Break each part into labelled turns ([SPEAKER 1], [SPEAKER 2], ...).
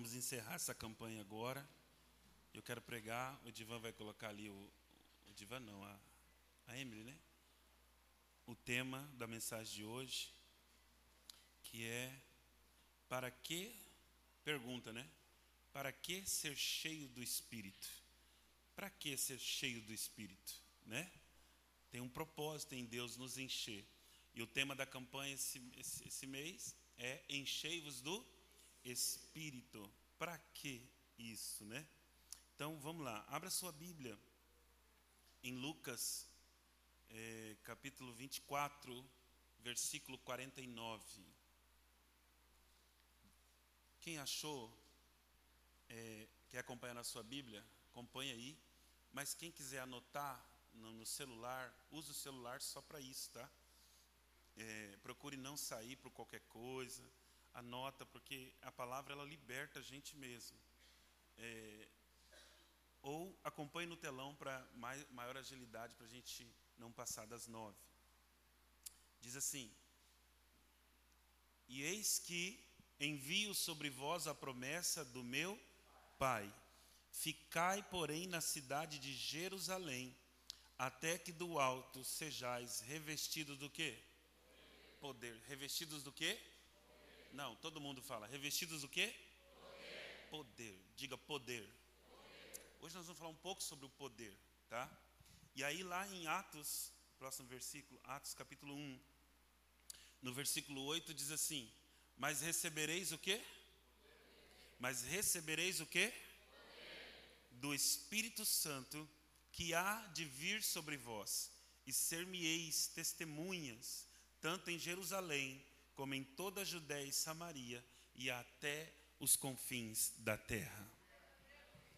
[SPEAKER 1] vamos encerrar essa campanha agora. Eu quero pregar, o Divan vai colocar ali o. O Divan não, a, a Emily, né? O tema da mensagem de hoje, que é para que, pergunta, né? Para que ser cheio do Espírito? Para que ser cheio do Espírito, né? Tem um propósito em Deus nos encher. E o tema da campanha esse, esse, esse mês é Enchei-vos do Espírito. Para que isso, né? Então vamos lá, abra sua Bíblia em Lucas, é, capítulo 24, versículo 49. Quem achou, é, quer acompanhar na sua Bíblia, acompanha aí. Mas quem quiser anotar no, no celular, use o celular só para isso, tá? É, procure não sair por qualquer coisa, anota, porque a palavra ela liberta a gente mesmo. É, ou acompanhe no telão para maior agilidade, para a gente não passar das nove. Diz assim: E eis que envio sobre vós a promessa do meu Pai. Ficai, porém, na cidade de Jerusalém, até que do alto sejais revestidos do quê? Poder. Revestidos do quê? Poder. Não, todo mundo fala. Revestidos do quê? Poder. poder. Diga poder. poder. Hoje nós vamos falar um pouco sobre o poder, tá? E aí lá em Atos, próximo versículo, Atos capítulo 1, no versículo 8 diz assim: "Mas recebereis o quê? Mas recebereis o quê? Do Espírito Santo que há de vir sobre vós, e ser-me-eis testemunhas, tanto em Jerusalém, como em toda a Judéia e Samaria, e até os confins da terra.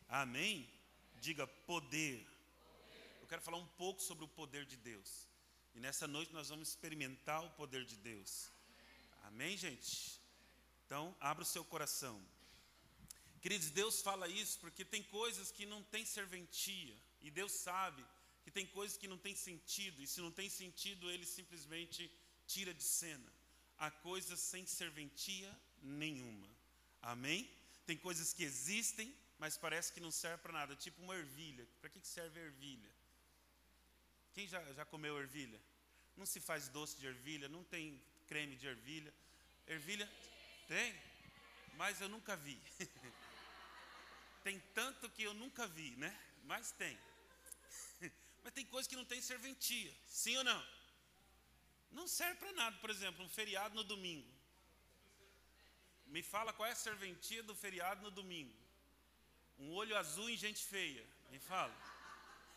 [SPEAKER 1] Amém? Diga poder. Eu quero falar um pouco sobre o poder de Deus. E nessa noite nós vamos experimentar o poder de Deus. Amém, gente? Então, abra o seu coração. Queridos, Deus fala isso porque tem coisas que não tem serventia. E Deus sabe que tem coisas que não tem sentido, e se não tem sentido, Ele simplesmente tira de cena. Há coisas sem serventia nenhuma. Amém? Tem coisas que existem, mas parece que não serve para nada, tipo uma ervilha. Para que serve a ervilha? Quem já, já comeu ervilha? Não se faz doce de ervilha, não tem creme de ervilha. Ervilha tem, mas eu nunca vi. tem tanto que eu nunca vi, né? Mas tem. Mas tem coisa que não tem serventia, sim ou não? Não serve para nada, por exemplo, um feriado no domingo. Me fala qual é a serventia do feriado no domingo. Um olho azul em gente feia. Me fala.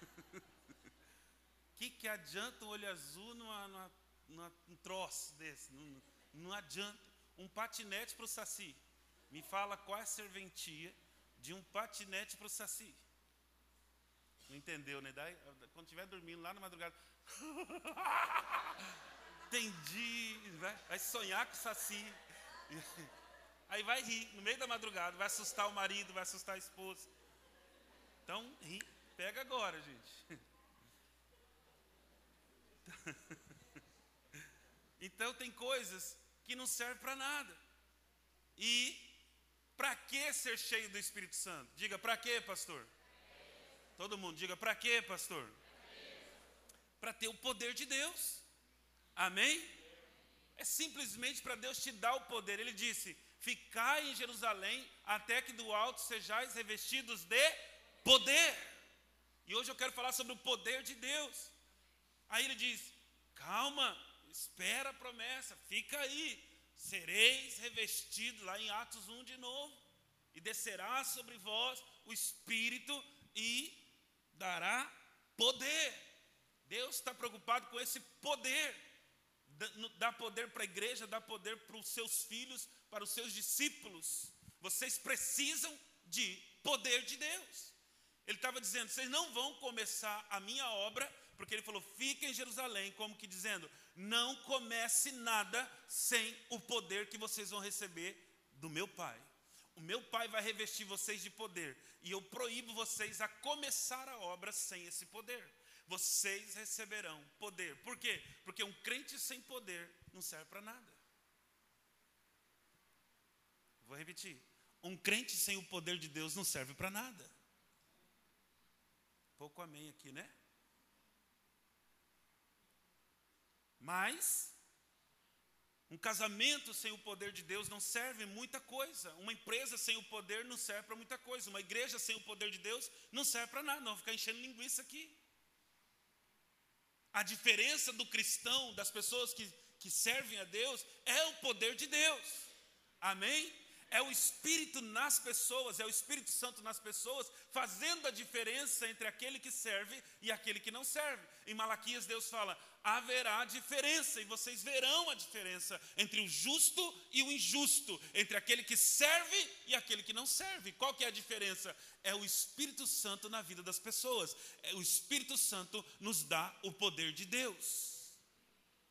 [SPEAKER 1] O que, que adianta um olho azul numa, numa, numa, num troço desse? Não, não adianta. Um patinete para o saci. Me fala qual é a serventia de um patinete para o saci. Não entendeu, né? Daí, quando estiver dormindo lá na madrugada. Entendi. Vai, vai sonhar com o saci. Aí vai rir no meio da madrugada, vai assustar o marido, vai assustar a esposa. Então, ri, pega agora, gente. Então tem coisas que não servem para nada. E para que ser cheio do Espírito Santo? Diga, para que, pastor? Todo mundo diga, para quê, pastor? Para ter o poder de Deus. Amém? É simplesmente para Deus te dar o poder. Ele disse: Ficai em Jerusalém até que do alto sejais revestidos de poder. E hoje eu quero falar sobre o poder de Deus. Aí ele diz: Calma, espera a promessa, fica aí. Sereis revestidos, lá em Atos 1 de novo, e descerá sobre vós o Espírito e dará poder. Deus está preocupado com esse poder. Dá poder para a igreja, dá poder para os seus filhos, para os seus discípulos. Vocês precisam de poder de Deus. Ele estava dizendo: vocês não vão começar a minha obra, porque ele falou: fiquem em Jerusalém, como que dizendo, não comece nada sem o poder que vocês vão receber do meu Pai. O meu Pai vai revestir vocês de poder, e eu proíbo vocês a começar a obra sem esse poder. Vocês receberão poder. Por quê? Porque um crente sem poder não serve para nada. Vou repetir. Um crente sem o poder de Deus não serve para nada. Pouco amém aqui, né? Mas um casamento sem o poder de Deus não serve muita coisa. Uma empresa sem o poder não serve para muita coisa. Uma igreja sem o poder de Deus não serve para nada. Não vou ficar enchendo linguiça aqui. A diferença do cristão, das pessoas que, que servem a Deus, é o poder de Deus. Amém? É o Espírito nas pessoas, é o Espírito Santo nas pessoas, fazendo a diferença entre aquele que serve e aquele que não serve. Em Malaquias, Deus fala: haverá diferença, e vocês verão a diferença entre o justo e o injusto, entre aquele que serve e aquele que não serve. Qual que é a diferença? É o Espírito Santo na vida das pessoas. É o Espírito Santo nos dá o poder de Deus.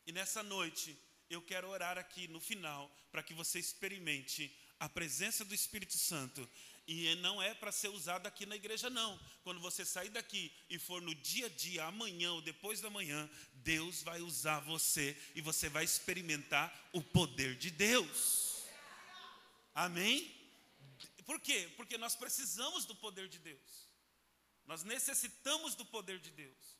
[SPEAKER 1] E nessa noite, eu quero orar aqui no final para que você experimente a presença do Espírito Santo. E não é para ser usado aqui na igreja, não. Quando você sair daqui e for no dia a dia, amanhã ou depois da manhã, Deus vai usar você e você vai experimentar o poder de Deus. Amém? Por quê? Porque nós precisamos do poder de Deus. Nós necessitamos do poder de Deus.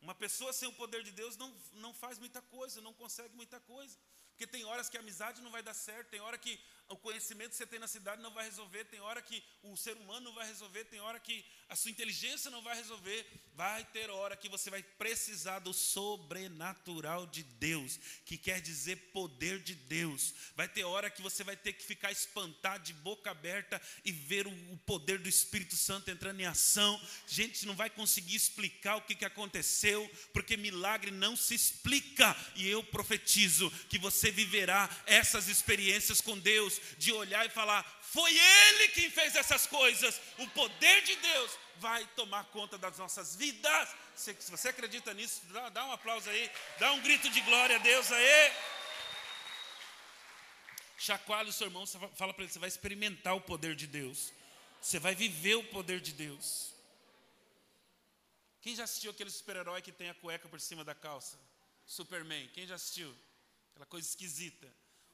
[SPEAKER 1] Uma pessoa sem o poder de Deus não, não faz muita coisa, não consegue muita coisa. Porque tem horas que a amizade não vai dar certo, tem hora que o conhecimento que você tem na cidade não vai resolver, tem hora que o ser humano não vai resolver, tem hora que a sua inteligência não vai resolver. Vai ter hora que você vai precisar do sobrenatural de Deus, que quer dizer poder de Deus. Vai ter hora que você vai ter que ficar espantado de boca aberta e ver o poder do Espírito Santo entrando em ação. Gente, não vai conseguir explicar o que, que aconteceu, porque milagre não se explica. E eu profetizo que você viverá essas experiências com Deus de olhar e falar: foi Ele quem fez essas coisas. O poder de Deus vai tomar conta das nossas vidas. Se, você acredita nisso, dá, dá um aplauso aí, dá um grito de glória a Deus aí. Chacoalha o seu irmão, fala para ele: você vai experimentar o poder de Deus. Você vai viver o poder de Deus. Quem já assistiu aquele super-herói que tem a cueca por cima da calça? Superman. Quem já assistiu? Aquela coisa esquisita.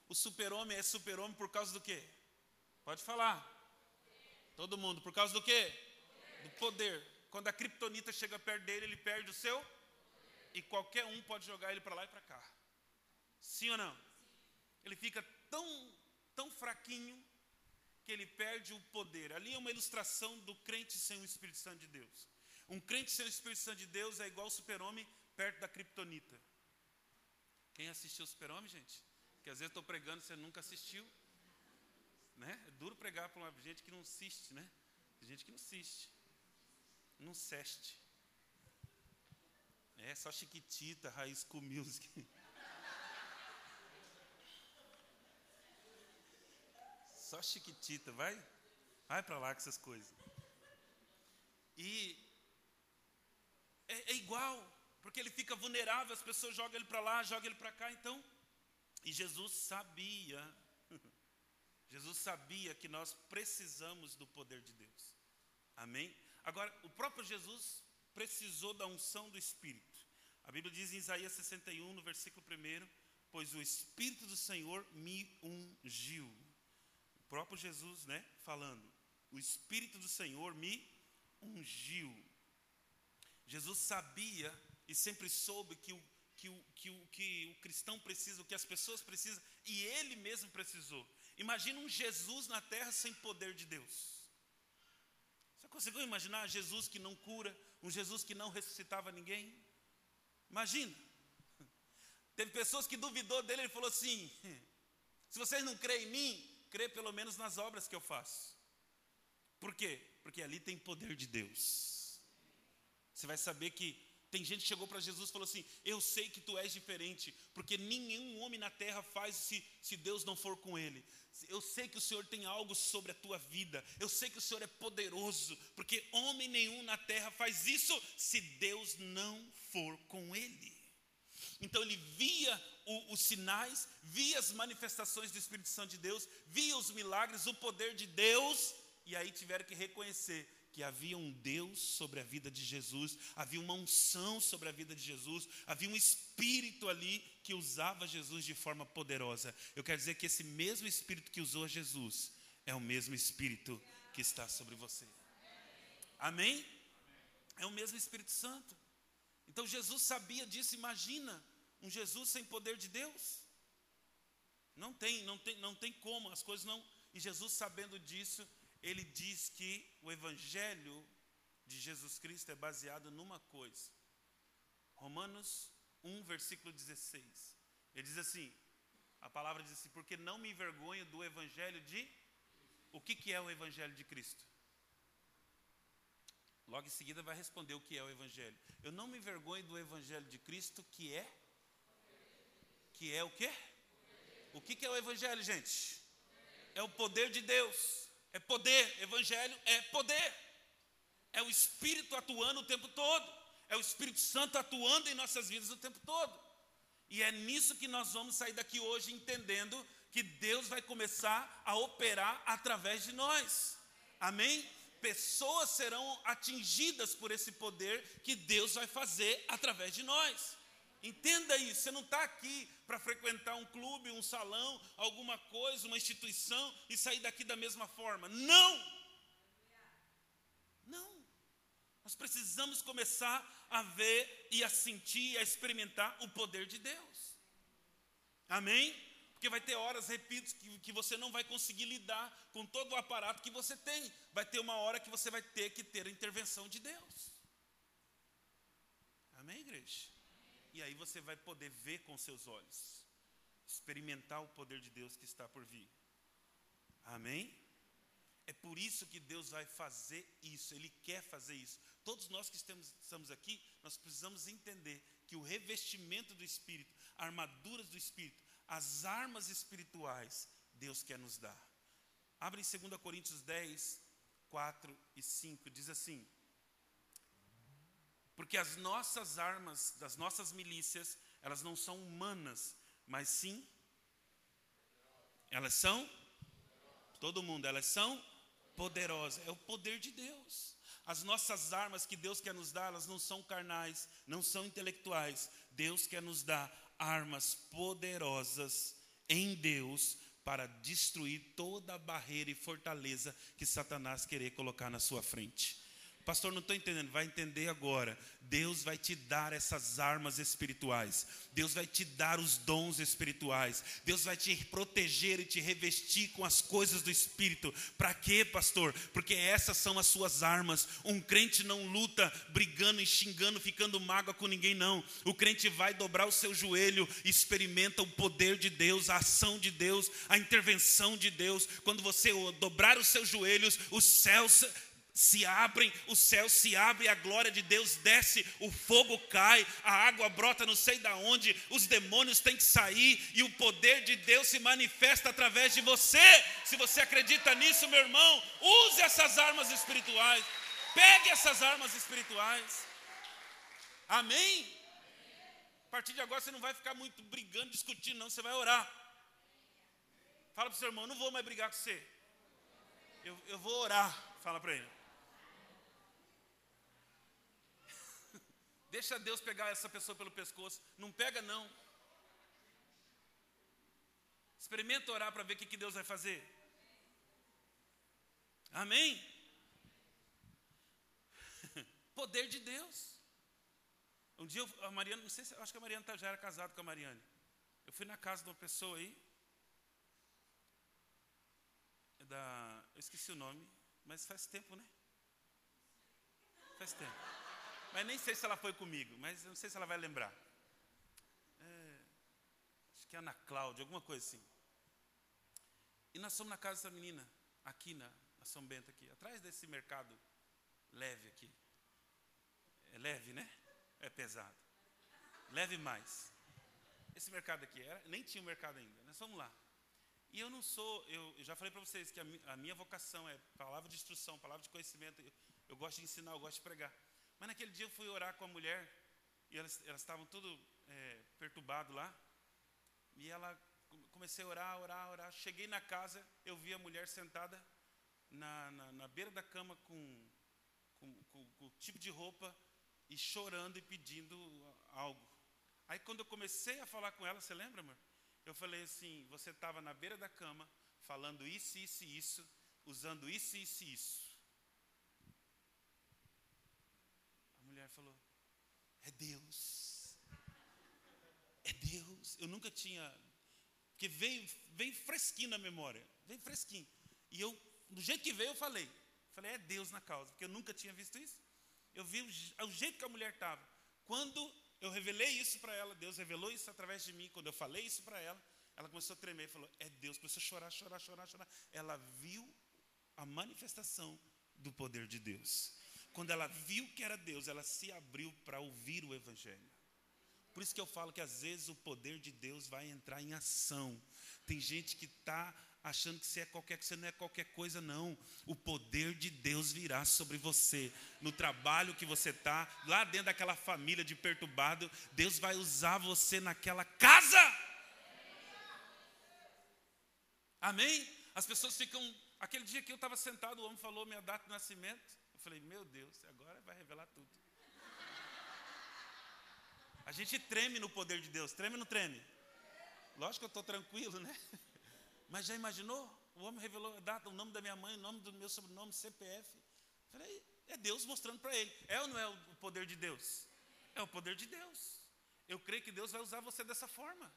[SPEAKER 1] O super-homem é super-homem por causa do quê? Pode falar. Todo mundo. Por causa do quê? Do poder. Quando a criptonita chega perto dele, ele perde o seu. E qualquer um pode jogar ele para lá e para cá. Sim ou não? Ele fica tão, tão fraquinho que ele perde o poder. Ali é uma ilustração do crente sem o Espírito Santo de Deus. Um crente sem o Espírito Santo de Deus é igual o super-homem perto da criptonita. Quem assistiu o super-homem, gente? Porque às vezes estou pregando, você nunca assistiu. Né? É duro pregar para uma gente que não assiste, né? Tem gente que não assiste. Não seste. É só chiquitita, raiz com music. Só chiquitita, vai? Vai para lá com essas coisas. E é, é, igual, porque ele fica vulnerável, as pessoas jogam ele para lá, jogam ele para cá, então e Jesus sabia, Jesus sabia que nós precisamos do poder de Deus. Amém? Agora, o próprio Jesus precisou da unção do Espírito. A Bíblia diz em Isaías 61, no versículo 1, pois o Espírito do Senhor me ungiu. O próprio Jesus, né, falando, o Espírito do Senhor me ungiu. Jesus sabia e sempre soube que o que o, que, o, que o cristão precisa, o que as pessoas precisam, e ele mesmo precisou. Imagina um Jesus na terra sem poder de Deus. Você conseguiu imaginar Jesus que não cura, um Jesus que não ressuscitava ninguém? Imagina. Teve pessoas que duvidou dele, ele falou assim: se vocês não creem em mim, crê pelo menos nas obras que eu faço. Por quê? Porque ali tem poder de Deus. Você vai saber que tem gente que chegou para Jesus e falou assim: Eu sei que tu és diferente, porque nenhum homem na terra faz se, se Deus não for com ele. Eu sei que o Senhor tem algo sobre a tua vida. Eu sei que o Senhor é poderoso, porque homem nenhum na terra faz isso se Deus não for com ele. Então ele via o, os sinais, via as manifestações do Espírito Santo de Deus, via os milagres, o poder de Deus, e aí tiveram que reconhecer que havia um Deus sobre a vida de Jesus, havia uma unção sobre a vida de Jesus, havia um espírito ali que usava Jesus de forma poderosa. Eu quero dizer que esse mesmo espírito que usou Jesus é o mesmo Espírito que está sobre você. Amém? É o mesmo Espírito Santo. Então Jesus sabia disso, imagina um Jesus sem poder de Deus. Não tem, não tem, não tem como, as coisas não. E Jesus sabendo disso, ele diz que o evangelho de Jesus Cristo é baseado numa coisa. Romanos 1, versículo 16. Ele diz assim: a palavra diz assim, porque não me envergonho do evangelho de. O que, que é o evangelho de Cristo? Logo em seguida vai responder o que é o evangelho. Eu não me envergonho do evangelho de Cristo, que é. Que é o quê? O que, que é o evangelho, gente? É o poder de Deus. É poder. Evangelho é poder. É o Espírito atuando o tempo todo. É o Espírito Santo atuando em nossas vidas o tempo todo. E é nisso que nós vamos sair daqui hoje entendendo que Deus vai começar a operar através de nós. Amém? Pessoas serão atingidas por esse poder que Deus vai fazer através de nós. Entenda isso, você não está aqui para frequentar um clube, um salão, alguma coisa, uma instituição e sair daqui da mesma forma. Não! Não. Nós precisamos começar a ver e a sentir, a experimentar o poder de Deus. Amém? Porque vai ter horas, repito, que, que você não vai conseguir lidar com todo o aparato que você tem. Vai ter uma hora que você vai ter que ter a intervenção de Deus. Amém, igreja? E aí você vai poder ver com seus olhos, experimentar o poder de Deus que está por vir. Amém? É por isso que Deus vai fazer isso, Ele quer fazer isso. Todos nós que estamos, aqui, nós precisamos entender que o revestimento do Espírito, armaduras do Espírito, as armas espirituais, Deus quer nos dar. Abre em 2 Coríntios 10, 4 e 5, diz assim: Porque as nossas armas, das nossas milícias, elas não são humanas, mas sim, elas são, todo mundo, elas são poderosa, é o poder de Deus. As nossas armas que Deus quer nos dar, elas não são carnais, não são intelectuais. Deus quer nos dar armas poderosas em Deus para destruir toda barreira e fortaleza que Satanás querer colocar na sua frente. Pastor, não estou entendendo. Vai entender agora. Deus vai te dar essas armas espirituais. Deus vai te dar os dons espirituais. Deus vai te proteger e te revestir com as coisas do Espírito. Para quê, pastor? Porque essas são as suas armas. Um crente não luta brigando e xingando, ficando mágoa com ninguém, não. O crente vai dobrar o seu joelho, experimenta o poder de Deus, a ação de Deus, a intervenção de Deus. Quando você dobrar os seus joelhos, os céus se abrem, o céu se abre, a glória de Deus desce, o fogo cai, a água brota não sei da onde, os demônios têm que sair e o poder de Deus se manifesta através de você. Se você acredita nisso, meu irmão, use essas armas espirituais. Pegue essas armas espirituais. Amém? A partir de agora você não vai ficar muito brigando, discutindo, não, você vai orar. Fala para o seu irmão, não vou mais brigar com você. Eu, eu vou orar. Fala para ele. Deixa Deus pegar essa pessoa pelo pescoço. Não pega, não. Experimenta orar para ver o que, que Deus vai fazer. Amém? Poder de Deus. Um dia a Mariana, não sei se acho que a Mariana tá, já era casada com a Mariane. Eu fui na casa de uma pessoa aí. É da, eu esqueci o nome, mas faz tempo, né? Faz tempo. Mas nem sei se ela foi comigo, mas não sei se ela vai lembrar. É, acho que é Ana Cláudia, alguma coisa assim. E nós fomos na casa dessa menina, aqui na, na São Bento, aqui, atrás desse mercado leve aqui. É leve, né? É pesado. Leve mais. Esse mercado aqui, era, nem tinha um mercado ainda. Nós vamos lá. E eu não sou, eu, eu já falei para vocês que a, a, minha vocação é palavra de instrução, palavra de conhecimento. Eu, eu gosto de ensinar, eu gosto de pregar. Mas naquele dia eu fui orar com a mulher e elas, elas estavam tudo é, perturbado lá. E ela comecei a orar, orar, orar. Cheguei na casa, eu vi a mulher sentada na, na, na beira da cama com, com, com, com o tipo de roupa e chorando e pedindo algo. Aí quando eu comecei a falar com ela, você lembra, amor? Eu falei assim: você estava na beira da cama, falando isso, isso e isso, usando isso, isso e isso. A mulher falou: É Deus. É Deus. Eu nunca tinha. Porque veio, veio fresquinho na memória. Veio fresquinho. E eu, do jeito que veio, eu falei. Falei, é Deus na causa. Porque eu nunca tinha visto isso. Eu vi o, o jeito que a mulher estava. Quando eu revelei isso para ela, Deus revelou isso através de mim. Quando eu falei isso para ela, ela começou a tremer, falou: É Deus. Começou a chorar, chorar, chorar, chorar. Ela viu a manifestação do poder de Deus. Quando ela viu que era Deus, ela se abriu para ouvir o Evangelho. Por isso que eu falo que às vezes o poder de Deus vai entrar em ação. Tem gente que está achando que você é qualquer que você não é qualquer coisa não. O poder de Deus virá sobre você no trabalho que você está, lá dentro daquela família de perturbado, Deus vai usar você naquela casa. Amém? As pessoas ficam. Aquele dia que eu estava sentado, o homem falou minha data de nascimento. Falei, meu Deus, agora vai revelar tudo. A gente treme no poder de Deus, treme ou não treme? Lógico que eu estou tranquilo, né? Mas já imaginou? O homem revelou a data, o nome da minha mãe, o nome do meu sobrenome, CPF. Falei, é Deus mostrando para ele. É ou não é o poder de Deus? É o poder de Deus. Eu creio que Deus vai usar você dessa forma.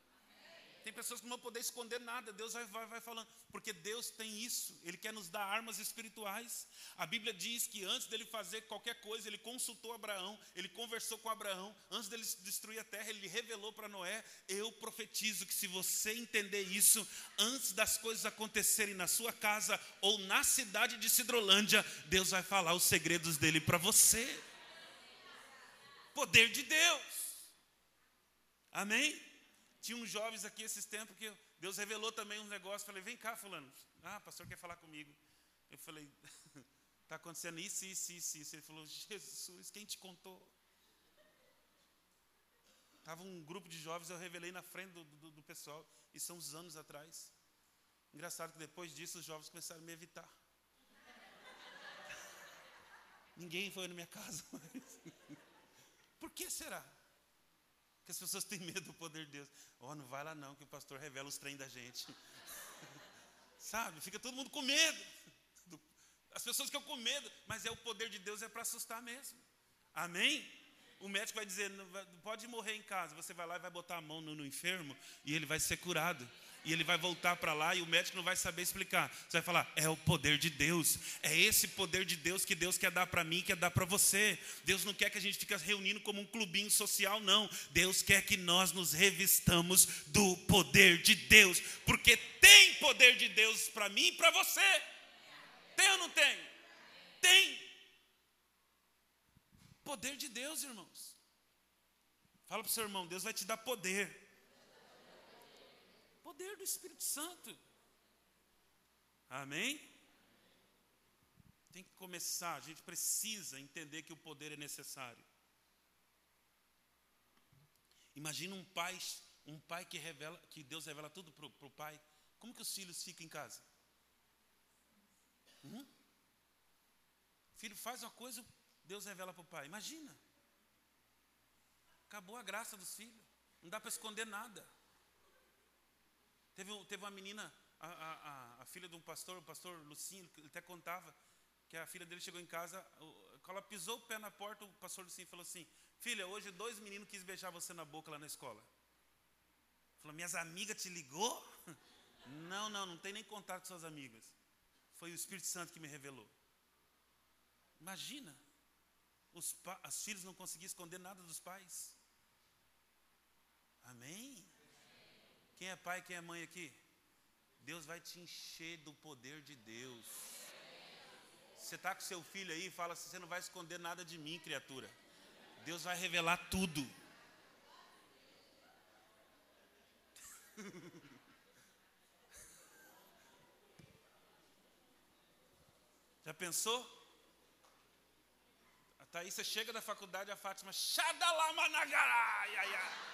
[SPEAKER 1] Tem pessoas que não vão poder esconder nada, Deus vai, vai, vai, falando, porque Deus tem isso, Ele quer nos dar armas espirituais. A Bíblia diz que antes dele fazer qualquer coisa, ele consultou Abraão, ele conversou com Abraão, antes dele destruir a terra, ele revelou para Noé: Eu profetizo que se você entender isso, antes das coisas acontecerem na sua casa ou na cidade de Sidrolândia, Deus vai falar os segredos dele para você. Poder de Deus. Amém? Tinha uns jovens aqui esses tempos que Deus revelou também uns negócios. Falei, vem cá, fulano. Ah, pastor quer falar comigo. Eu falei, está acontecendo isso, isso, isso, isso. Ele falou, Jesus, quem te contou? Estava um grupo de jovens, eu revelei na frente do, do, do pessoal. Isso são uns anos atrás. Engraçado que depois disso os jovens começaram a me evitar. Ninguém foi na minha casa mais. Por que será? Que as pessoas têm medo do poder de Deus. Oh, não vai lá não, que o pastor revela os trem da gente. Sabe? Fica todo mundo com medo. As pessoas ficam com medo, mas é o poder de Deus é para assustar mesmo. Amém? O médico vai dizer, pode morrer em casa. Você vai lá e vai botar a mão no, no enfermo e ele vai ser curado e ele vai voltar para lá e o médico não vai saber explicar. Você vai falar: é o poder de Deus, é esse poder de Deus que Deus quer dar para mim, quer dar para você. Deus não quer que a gente fique reunindo como um clubinho social, não. Deus quer que nós nos revistamos do poder de Deus, porque tem poder de Deus para mim e para você. Tem ou não tem? Tem. Poder de Deus, irmãos. Fala para o seu irmão: Deus vai te dar poder poder do Espírito Santo. Amém? Tem que começar, a gente precisa entender que o poder é necessário. Imagina um pai, um pai que revela, que Deus revela tudo para o pai. Como que os filhos ficam em casa? Hum? Filho faz uma coisa, Deus revela para o pai. Imagina. Acabou a graça dos filhos. Não dá para esconder nada. Teve, teve uma menina, a, a, a, filha de um pastor, o pastor Lucinho, ele até contava que a filha dele chegou em casa, quando ela pisou o pé na porta, o pastor Lucinho falou assim: Filha, hoje dois meninos quis beijar você na boca lá na escola. Falou: Minhas amigas te ligou? Não, não, não tem nem contato com suas amigas. Foi o Espírito Santo que me revelou. Imagina, os, os filhos não conseguiam esconder nada dos pais. Amém? Quem é pai, quem é mãe aqui? Deus vai te encher do poder de Deus. Você está com seu filho aí e fala assim: você não vai esconder nada de mim, criatura. Deus vai revelar tudo. Já pensou? Aí você chega da faculdade, a Fátima, Xadalamanagara, ai, ai, ai.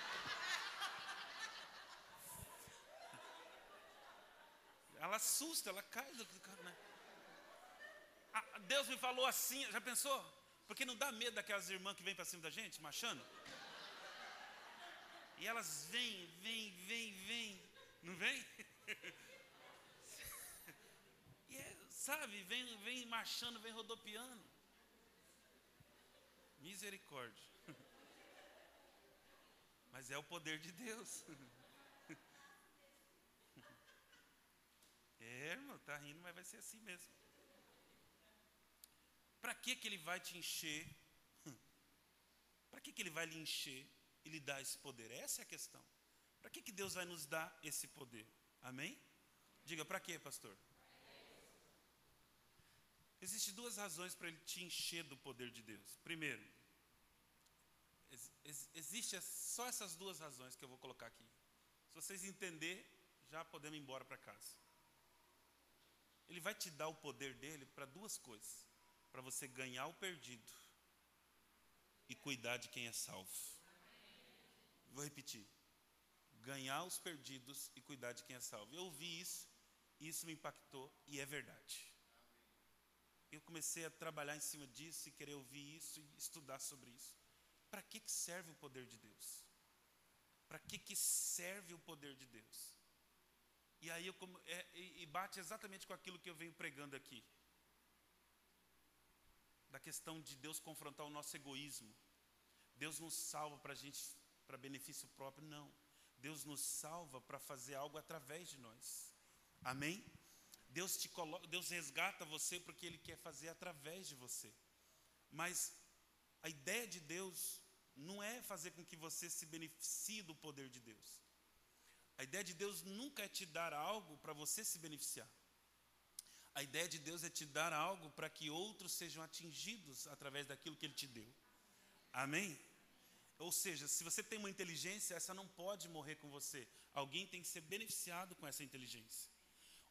[SPEAKER 1] Ela assusta, ela cai né? Ah, Deus me falou assim, já pensou? Porque não dá medo daquelas irmãs que vêm para cima da gente, machando? E elas vêm, vêm, vêm, vêm, não vem? E é, sabe, vem, vem marchando, vem rodopiando. Misericórdia. Mas é o poder de Deus. É, irmão, tá rindo, mas vai ser assim mesmo. Para que que ele vai te encher? Para que que ele vai lhe encher e lhe dar esse poder? Essa é a questão. Para que que Deus vai nos dar esse poder? Amém? Diga, para quê, pastor? Existem duas razões para ele te encher do poder de Deus. Primeiro, ex existe só essas duas razões que eu vou colocar aqui. Se vocês entenderem, já podemos ir embora para casa. Ele vai te dar o poder dele para duas coisas: para você ganhar o perdido e cuidar de quem é salvo. Vou repetir: ganhar os perdidos e cuidar de quem é salvo. Eu ouvi isso, isso me impactou e é verdade. Eu comecei a trabalhar em cima disso e querer ouvir isso e estudar sobre isso. Para que, que serve o poder de Deus? Para que, que serve o poder de Deus? E aí eu, é, e bate exatamente com aquilo que eu venho pregando aqui. Da questão de Deus confrontar o nosso egoísmo. Deus nos salva para a gente, para benefício próprio, não. Deus nos salva para fazer algo através de nós. Amém? Deus te coloca, Deus resgata você porque Ele quer fazer através de você. Mas a ideia de Deus não é fazer com que você se beneficie do poder de Deus. A ideia de Deus nunca é te dar algo para você se beneficiar. A ideia de Deus é te dar algo para que outros sejam atingidos através daquilo que Ele te deu. Amém? Ou seja, se você tem uma inteligência, essa não pode morrer com você. Alguém tem que ser beneficiado com essa inteligência.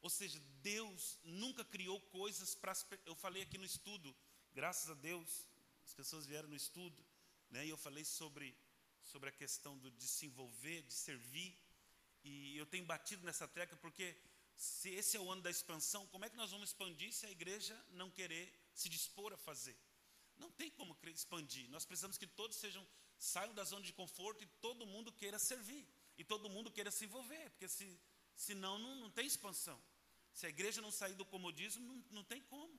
[SPEAKER 1] Ou seja, Deus nunca criou coisas para. Eu falei aqui no estudo, graças a Deus, as pessoas vieram no estudo, né, e eu falei sobre, sobre a questão do, de se envolver, de servir. E eu tenho batido nessa tecla porque se esse é o ano da expansão, como é que nós vamos expandir se a igreja não querer se dispor a fazer? Não tem como expandir. Nós precisamos que todos sejam saiam da zona de conforto e todo mundo queira servir e todo mundo queira se envolver, porque se senão não, não tem expansão. Se a igreja não sair do comodismo, não, não tem como.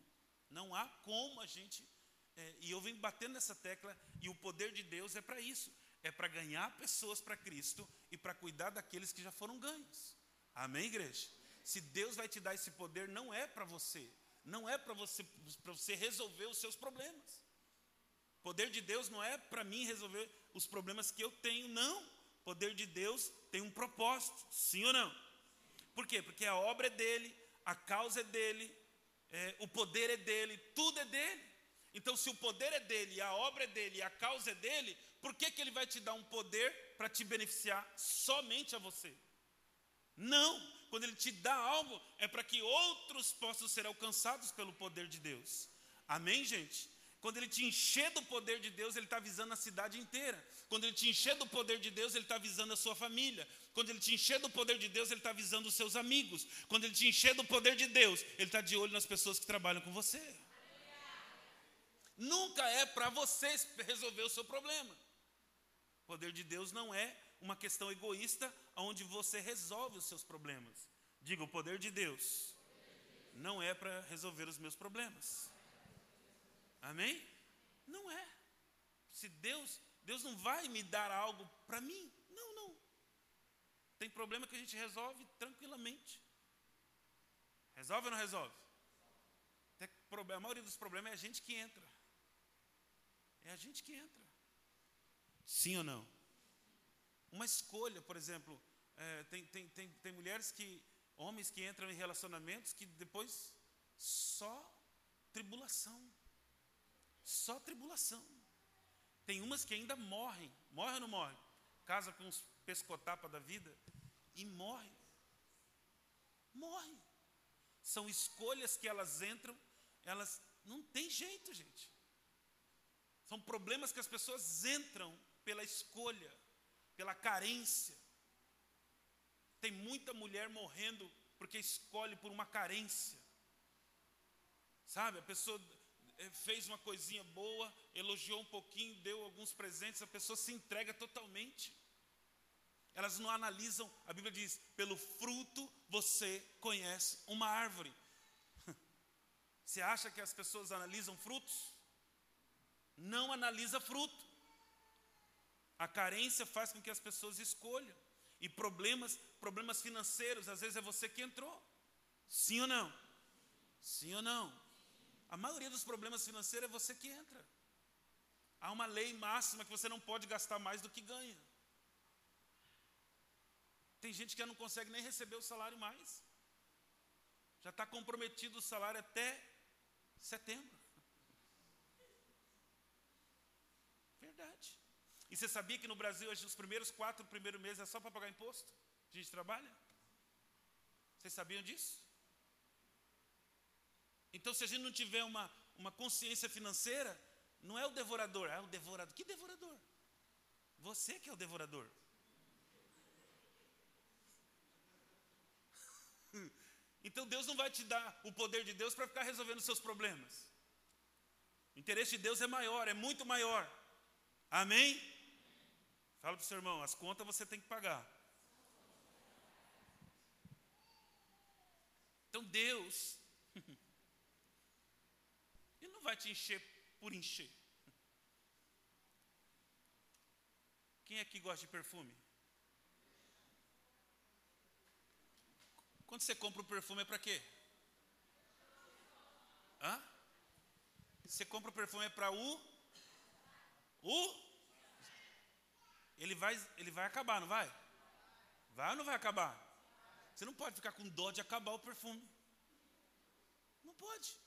[SPEAKER 1] Não há como a gente. É, e eu venho batendo nessa tecla, e o poder de Deus é para isso é para ganhar pessoas para Cristo e para cuidar daqueles que já foram ganhos. Amém, igreja? Se Deus vai te dar esse poder, não é para você, não é para você, você resolver os seus problemas. O poder de Deus não é para mim resolver os problemas que eu tenho, não. O poder de Deus tem um propósito, sim ou não? Por quê? Porque a obra é dele, a causa é dele, é, o poder é dele, tudo é dele. Então, se o poder é dele, a obra é dele, a causa é dele, por que, que ele vai te dar um poder para te beneficiar somente a você? Não, quando ele te dá algo, é para que outros possam ser alcançados pelo poder de Deus. Amém, gente? Quando ele te encher do poder de Deus, ele está visando a cidade inteira. Quando ele te encher do poder de Deus, ele está visando a sua família. Quando ele te encher do poder de Deus, ele está visando os seus amigos. Quando ele te encher do poder de Deus, ele está de olho nas pessoas que trabalham com você. Nunca é para você resolver o seu problema. O poder de Deus não é uma questão egoísta onde você resolve os seus problemas. Diga, o poder de Deus não é para resolver os meus problemas. Amém? Não é. Se Deus, Deus não vai me dar algo para mim. Não, não. Tem problema que a gente resolve tranquilamente. Resolve ou não resolve? A maioria dos problemas é a gente que entra. É a gente que entra. Sim ou não? Uma escolha, por exemplo, é, tem, tem, tem, tem mulheres que, homens que entram em relacionamentos que depois só tribulação. Só tribulação. Tem umas que ainda morrem. Morre ou não morre? Casa com uns pescotapas da vida e morre. Morre. São escolhas que elas entram, elas não tem jeito, gente. São problemas que as pessoas entram pela escolha, pela carência. Tem muita mulher morrendo porque escolhe por uma carência. Sabe, a pessoa eh, fez uma coisinha boa, elogiou um pouquinho, deu alguns presentes, a pessoa se entrega totalmente. Elas não analisam, a Bíblia diz: pelo fruto você conhece uma árvore. Você acha que as pessoas analisam frutos? Não analisa fruto. A carência faz com que as pessoas escolham. E problemas, problemas financeiros, às vezes é você que entrou. Sim ou não? Sim ou não? A maioria dos problemas financeiros é você que entra. Há uma lei máxima que você não pode gastar mais do que ganha. Tem gente que já não consegue nem receber o salário mais. Já está comprometido o salário até setembro. Verdade. E você sabia que no Brasil hoje, os primeiros quatro primeiros meses é só para pagar imposto? A gente trabalha? Vocês sabiam disso? Então, se a gente não tiver uma, uma consciência financeira, não é o devorador, é o devorador. Que devorador? Você que é o devorador. Então Deus não vai te dar o poder de Deus para ficar resolvendo seus problemas. O interesse de Deus é maior, é muito maior. Amém? Fala para o seu irmão, as contas você tem que pagar. Então Deus, Ele não vai te encher por encher. Quem aqui gosta de perfume? Quando você compra um perfume é para quê? Hã? Você compra o perfume é para o o ele vai, ele vai acabar, não vai? Vai ou não vai acabar? Você não pode ficar com dó de acabar o perfume. Não pode.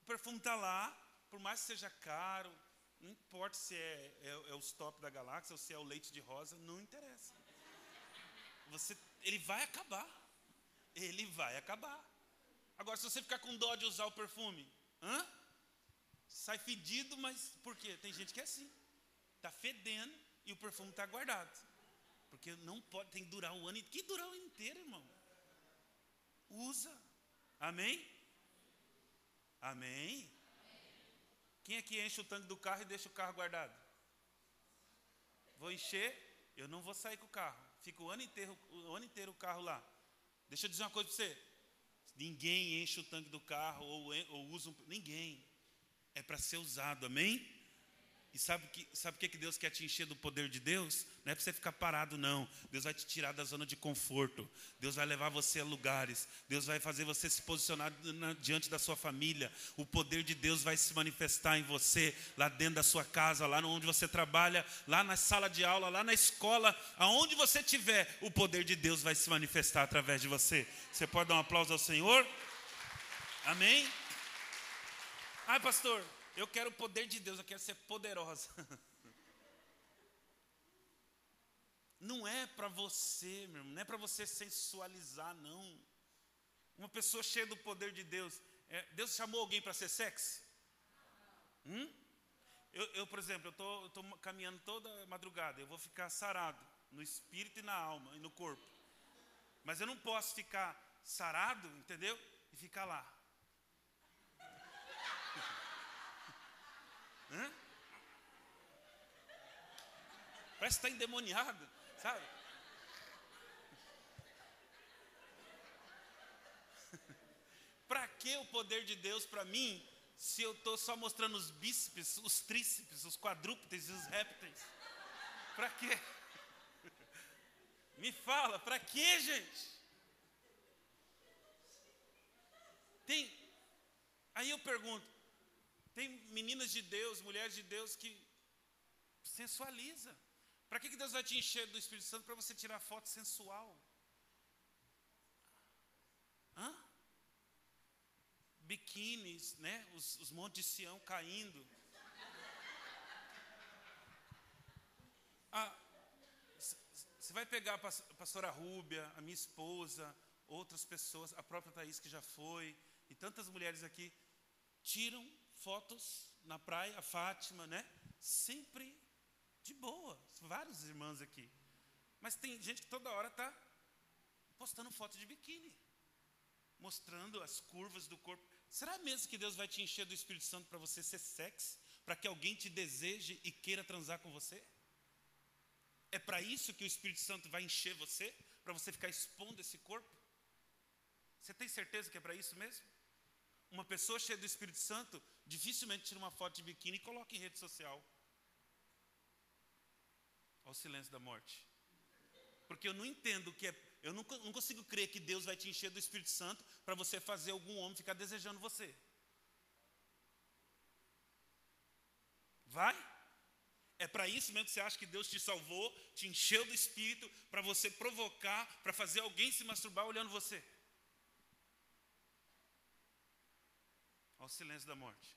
[SPEAKER 1] O perfume está lá, por mais que seja caro, não importa se é, é, é o stop da galáxia ou se é o leite de rosa, não interessa. Você, ele vai acabar. Ele vai acabar. Agora, se você ficar com dó de usar o perfume, hã? sai fedido, mas por quê? Tem gente que é assim. Está fedendo, e o perfume está guardado. Porque não pode, tem que durar o ano, que durar o ano inteiro, irmão. Usa. Amém? Amém? Quem aqui enche o tanque do carro e deixa o carro guardado? Vou encher, eu não vou sair com o carro. Fica o ano inteiro o, ano inteiro o carro lá. Deixa eu dizer uma coisa para você. Ninguém enche o tanque do carro ou, ou usa um. Ninguém. É para ser usado, amém? E sabe que, sabe que, que Deus quer te encher do poder de Deus? Não é para você ficar parado, não. Deus vai te tirar da zona de conforto. Deus vai levar você a lugares. Deus vai fazer você se posicionar na, diante da sua família. O poder de Deus vai se manifestar em você, lá dentro da sua casa, lá onde você trabalha, lá na sala de aula, lá na escola, aonde você estiver, o poder de Deus vai se manifestar através de você. Você pode dar um aplauso ao Senhor? Amém? Ai, pastor, eu quero o poder de Deus, eu quero ser poderosa. Não é para você, meu irmão, não é para você sensualizar, não. Uma pessoa cheia do poder de Deus. É, Deus chamou alguém para ser sexy? Hum? Eu, eu, por exemplo, eu estou caminhando toda madrugada, eu vou ficar sarado no espírito e na alma e no corpo. Mas eu não posso ficar sarado, entendeu? E ficar lá. Hã? Parece que está endemoniado, sabe? para que o poder de Deus para mim se eu estou só mostrando os bíceps, os tríceps, os quadrúpedes e os répteis? Para quê? Me fala, para quê, gente? Tem. Aí eu pergunto, tem meninas de Deus, mulheres de Deus que sensualiza. Para que, Deus vai te encher do Espírito Santo para você tirar foto sensual? Hã? Biquínis, né? Os, os montes de Sião caindo. Você ah, vai pegar a pastora Rúbia, a minha esposa, outras pessoas, a própria Thaís que já foi, e tantas mulheres aqui, tiram fotos na praia, a Fátima, né? Sempre de boa. Vários irmãos aqui. Mas tem gente que toda hora está postando foto de biquíni, mostrando as curvas do corpo. Será mesmo que Deus vai te encher do Espírito Santo para você ser sexy? Para que alguém te deseje e queira transar com você? É para isso que o Espírito Santo vai encher você? Para você ficar expondo esse corpo? Você tem certeza que é para isso mesmo? Uma pessoa cheia do Espírito Santo dificilmente tira uma foto de biquíni e coloca em rede social. Olha o silêncio da morte. Porque eu não entendo que é. Eu não, não consigo crer que Deus vai te encher do Espírito Santo para você fazer algum homem ficar desejando você. Vai? É para isso mesmo que você acha que Deus te salvou, te encheu do Espírito, para você provocar, para fazer alguém se masturbar olhando você. Olha o silêncio da morte.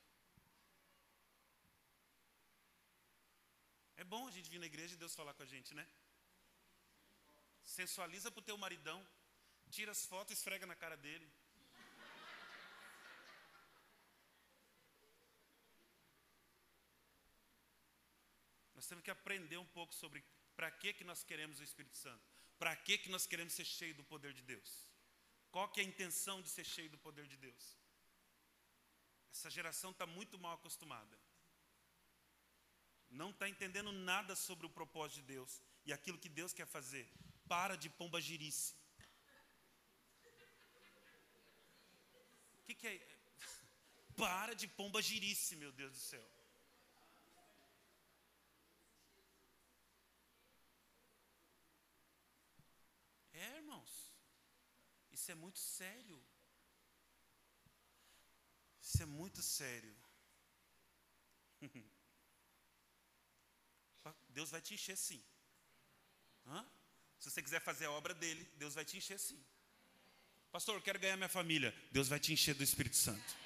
[SPEAKER 1] É bom a gente vir na igreja e Deus falar com a gente, né? Sensualiza para o teu maridão, tira as fotos e esfrega na cara dele. Nós temos que aprender um pouco sobre para que, que nós queremos o Espírito Santo. Para que, que nós queremos ser cheios do poder de Deus. Qual que é a intenção de ser cheio do poder de Deus? Essa geração está muito mal acostumada. Não está entendendo nada sobre o propósito de Deus e aquilo que Deus quer fazer. Para de pomba girice. O que, que é? Para de pomba girice, meu Deus do céu. É, irmãos. Isso é muito sério. Isso é muito sério. Deus vai te encher sim. Hã? Se você quiser fazer a obra dele, Deus vai te encher sim. Pastor, eu quero ganhar minha família. Deus vai te encher do Espírito Santo.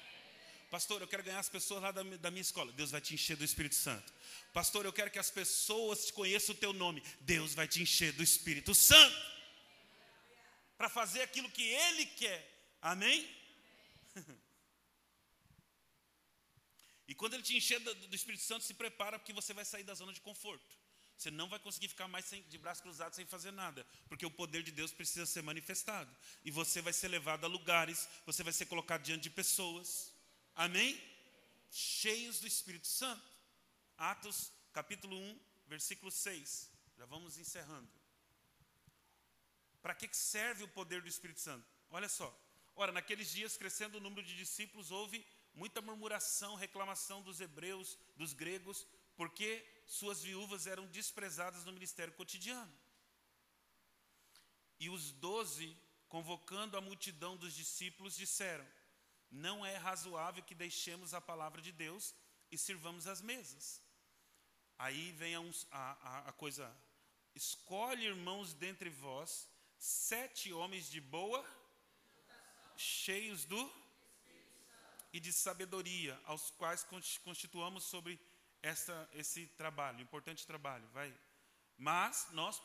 [SPEAKER 1] Pastor, eu quero ganhar as pessoas lá da, minha escola. Deus vai te encher do Espírito Santo. Pastor, eu quero que as pessoas te conheçam o teu nome. Deus vai te encher do Espírito Santo. Para fazer aquilo que Ele quer. Amém? E quando ele te encher do, do Espírito Santo, se prepara porque você vai sair da zona de conforto. Você não vai conseguir ficar mais sem, de braços cruzados sem fazer nada, porque o poder de Deus precisa ser manifestado. E você vai ser levado a lugares, você vai ser colocado diante de pessoas. Amém? Cheios do Espírito Santo. Atos capítulo 1, versículo 6. Já vamos encerrando. Para que serve o poder do Espírito Santo? Olha só. Ora, naqueles dias, crescendo o número de discípulos, houve muita murmuração, reclamação dos hebreus, dos gregos, porque suas viúvas eram desprezadas no ministério cotidiano. E os doze, convocando a multidão dos discípulos, disseram: Não é razoável que deixemos a palavra de Deus e sirvamos as mesas. Aí vem a, a, a coisa: escolhe, irmãos, dentre vós, sete homens de boa, cheios do e de sabedoria, aos quais constituamos sobre essa, esse trabalho, importante trabalho, vai. Mas nós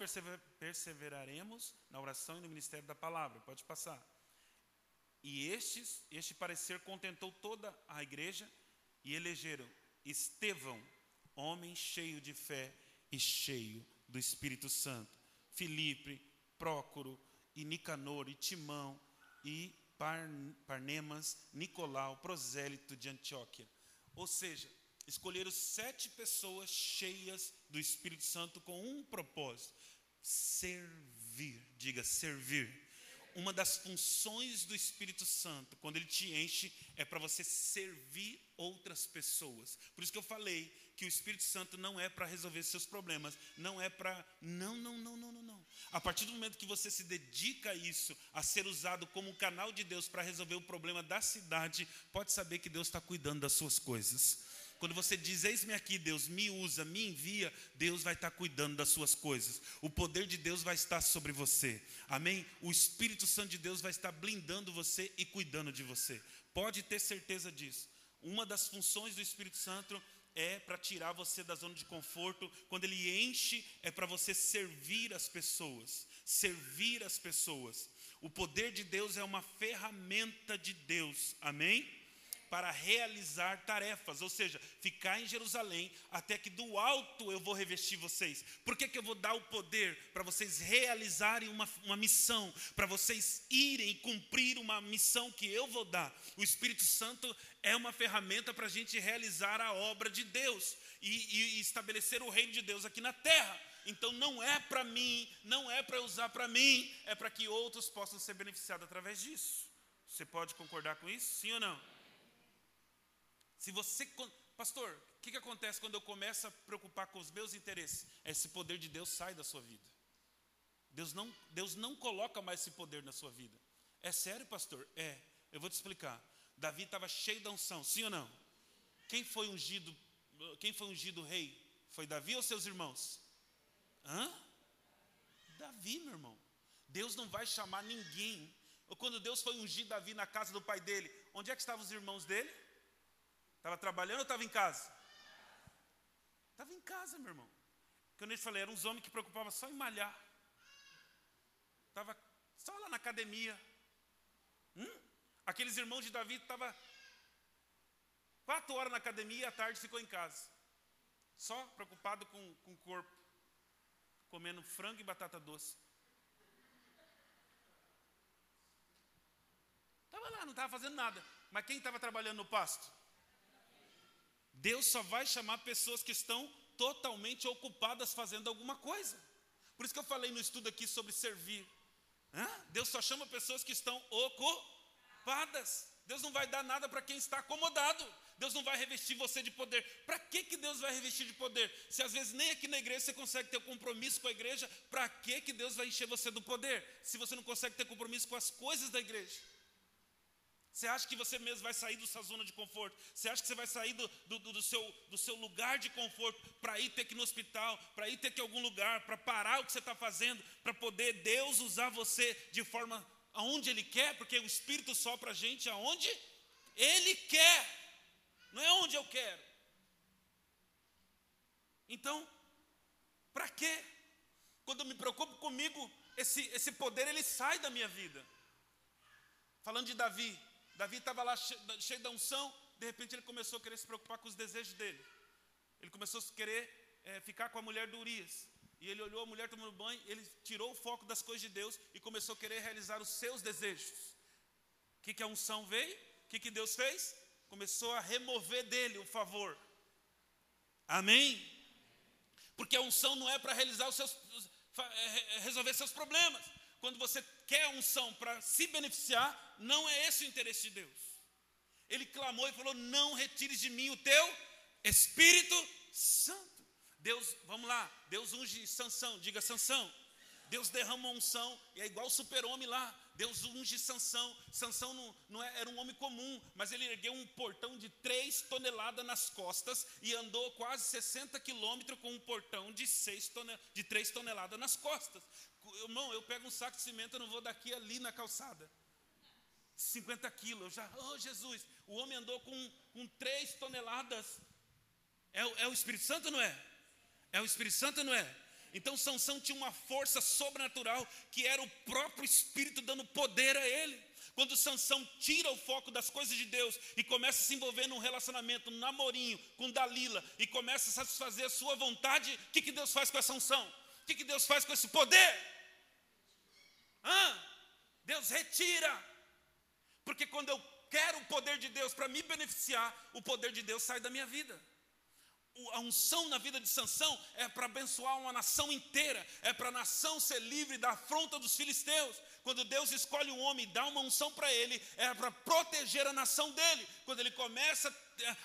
[SPEAKER 1] perseveraremos na oração e no ministério da palavra, pode passar. E estes, este parecer contentou toda a igreja e elegeram Estevão, homem cheio de fé e cheio do Espírito Santo, Filipe, Prócoro, e Nicanor, e Timão, e Parnemas, Nicolau, prosélito de Antioquia. Ou seja, escolheram sete pessoas cheias do Espírito Santo com um propósito: servir. Diga, servir. Uma das funções do Espírito Santo, quando ele te enche, é para você servir outras pessoas. Por isso que eu falei que o Espírito Santo não é para resolver seus problemas, não é para. Não, não, não, não, não, não. A partir do momento que você se dedica a isso, a ser usado como um canal de Deus para resolver o problema da cidade, pode saber que Deus está cuidando das suas coisas. Quando você diz, eis-me aqui, Deus, me usa, me envia, Deus vai estar cuidando das suas coisas. O poder de Deus vai estar sobre você. Amém? O Espírito Santo de Deus vai estar blindando você e cuidando de você. Pode ter certeza disso. Uma das funções do Espírito Santo é para tirar você da zona de conforto, quando ele enche, é para você servir as pessoas. Servir as pessoas. O poder de Deus é uma ferramenta de Deus, amém? Para realizar tarefas, ou seja, ficar em Jerusalém até que do alto eu vou revestir vocês. Por que, que eu vou dar o poder? Para vocês realizarem uma, uma missão, para vocês irem cumprir uma missão que eu vou dar. O Espírito Santo é uma ferramenta para a gente realizar a obra de Deus e, e estabelecer o reino de Deus aqui na terra. Então não é para mim, não é para usar para mim, é para que outros possam ser beneficiados através disso. Você pode concordar com isso? Sim ou não? Se você. Pastor, o que, que acontece quando eu começo a preocupar com os meus interesses? Esse poder de Deus sai da sua vida. Deus não, Deus não coloca mais esse poder na sua vida. É sério, pastor? É. Eu vou te explicar. Davi estava cheio da unção, sim ou não? Quem foi ungido? Quem foi ungido rei? Foi Davi ou seus irmãos? Hã? Davi, meu irmão. Deus não vai chamar ninguém. Quando Deus foi ungir Davi na casa do pai dele, onde é que estavam os irmãos dele? Estava trabalhando ou estava em casa? Estava em casa, meu irmão. Quando eu te falei, eram uns homens que preocupavam só em malhar. Estava só lá na academia. Hum? Aqueles irmãos de Davi estavam quatro horas na academia e à tarde ficou em casa. Só preocupado com, com o corpo. Comendo frango e batata doce. Estava lá, não estava fazendo nada. Mas quem estava trabalhando no pasto? Deus só vai chamar pessoas que estão totalmente ocupadas fazendo alguma coisa. Por isso que eu falei no estudo aqui sobre servir. Deus só chama pessoas que estão ocupadas. Deus não vai dar nada para quem está acomodado. Deus não vai revestir você de poder. Para que, que Deus vai revestir de poder? Se às vezes nem aqui na igreja você consegue ter compromisso com a igreja, para que, que Deus vai encher você do poder? Se você não consegue ter compromisso com as coisas da igreja. Você acha que você mesmo vai sair da sua zona de conforto? Você acha que você vai sair do, do, do seu, do seu lugar de conforto para ir ter que ir no hospital, para ir ter que ir algum lugar, para parar o que você está fazendo, para poder Deus usar você de forma aonde Ele quer, porque o Espírito sopra a gente aonde Ele quer, não é onde eu quero. Então, para quê? Quando eu me preocupo comigo, esse, esse poder ele sai da minha vida. Falando de Davi, Davi estava lá cheio da unção, de repente ele começou a querer se preocupar com os desejos dele. Ele começou a querer é, ficar com a mulher do Urias. E ele olhou a mulher tomando banho, ele tirou o foco das coisas de Deus e começou a querer realizar os seus desejos. O que, que a unção veio? O que, que Deus fez? Começou a remover dele o favor. Amém? Porque a unção não é para realizar os seus, é, resolver seus problemas quando você quer unção para se beneficiar, não é esse o interesse de Deus. Ele clamou e falou: Não retires de mim o teu Espírito Santo. Deus, vamos lá, Deus unge Sansão, diga Sansão. Deus derrama unção, e é igual o super-homem lá. Deus unge Sansão. Sansão não, não é, era um homem comum, mas ele ergueu um portão de 3 toneladas nas costas e andou quase 60 quilômetros com um portão de, 6 de 3 toneladas nas costas irmão, eu pego um saco de cimento, eu não vou daqui ali na calçada. 50 quilos, eu já, oh Jesus, o homem andou com, com 3 toneladas. É, é o Espírito Santo, não é? É o Espírito Santo, não é? Então Sansão tinha uma força sobrenatural que era o próprio Espírito dando poder a ele. Quando Sansão tira o foco das coisas de Deus e começa a se envolver num relacionamento, num namorinho com Dalila e começa a satisfazer a sua vontade, o que, que Deus faz com essa unção? O que, que Deus faz com esse poder? Ah, Deus retira. Porque quando eu quero o poder de Deus para me beneficiar, o poder de Deus sai da minha vida. A unção na vida de Sansão é para abençoar uma nação inteira, é para a nação ser livre da afronta dos filisteus. Quando Deus escolhe um homem e dá uma unção para ele, é para proteger a nação dele. Quando ele começa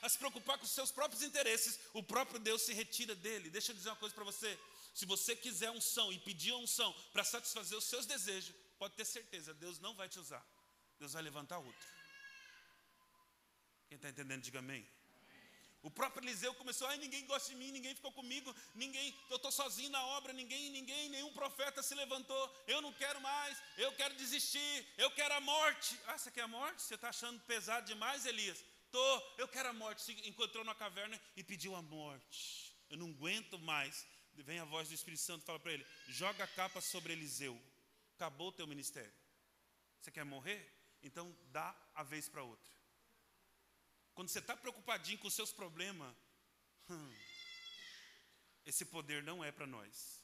[SPEAKER 1] a se preocupar com os seus próprios interesses, o próprio Deus se retira dele. Deixa eu dizer uma coisa para você: se você quiser unção e pedir unção para satisfazer os seus desejos, pode ter certeza, Deus não vai te usar. Deus vai levantar outro. Quem está entendendo, diga amém. O próprio Eliseu começou, ai, ninguém gosta de mim, ninguém ficou comigo, ninguém, eu estou sozinho na obra, ninguém, ninguém, nenhum profeta se levantou, eu não quero mais, eu quero desistir, eu quero a morte. Ah, você quer a morte? Você está achando pesado demais, Elias? Tô, eu quero a morte. Se encontrou na caverna e pediu a morte. Eu não aguento mais vem a voz do Espírito Santo e fala para ele: joga a capa sobre Eliseu, acabou o teu ministério. Você quer morrer? Então dá a vez para outra. Quando você está preocupadinho com os seus problemas, hum, esse poder não é para nós.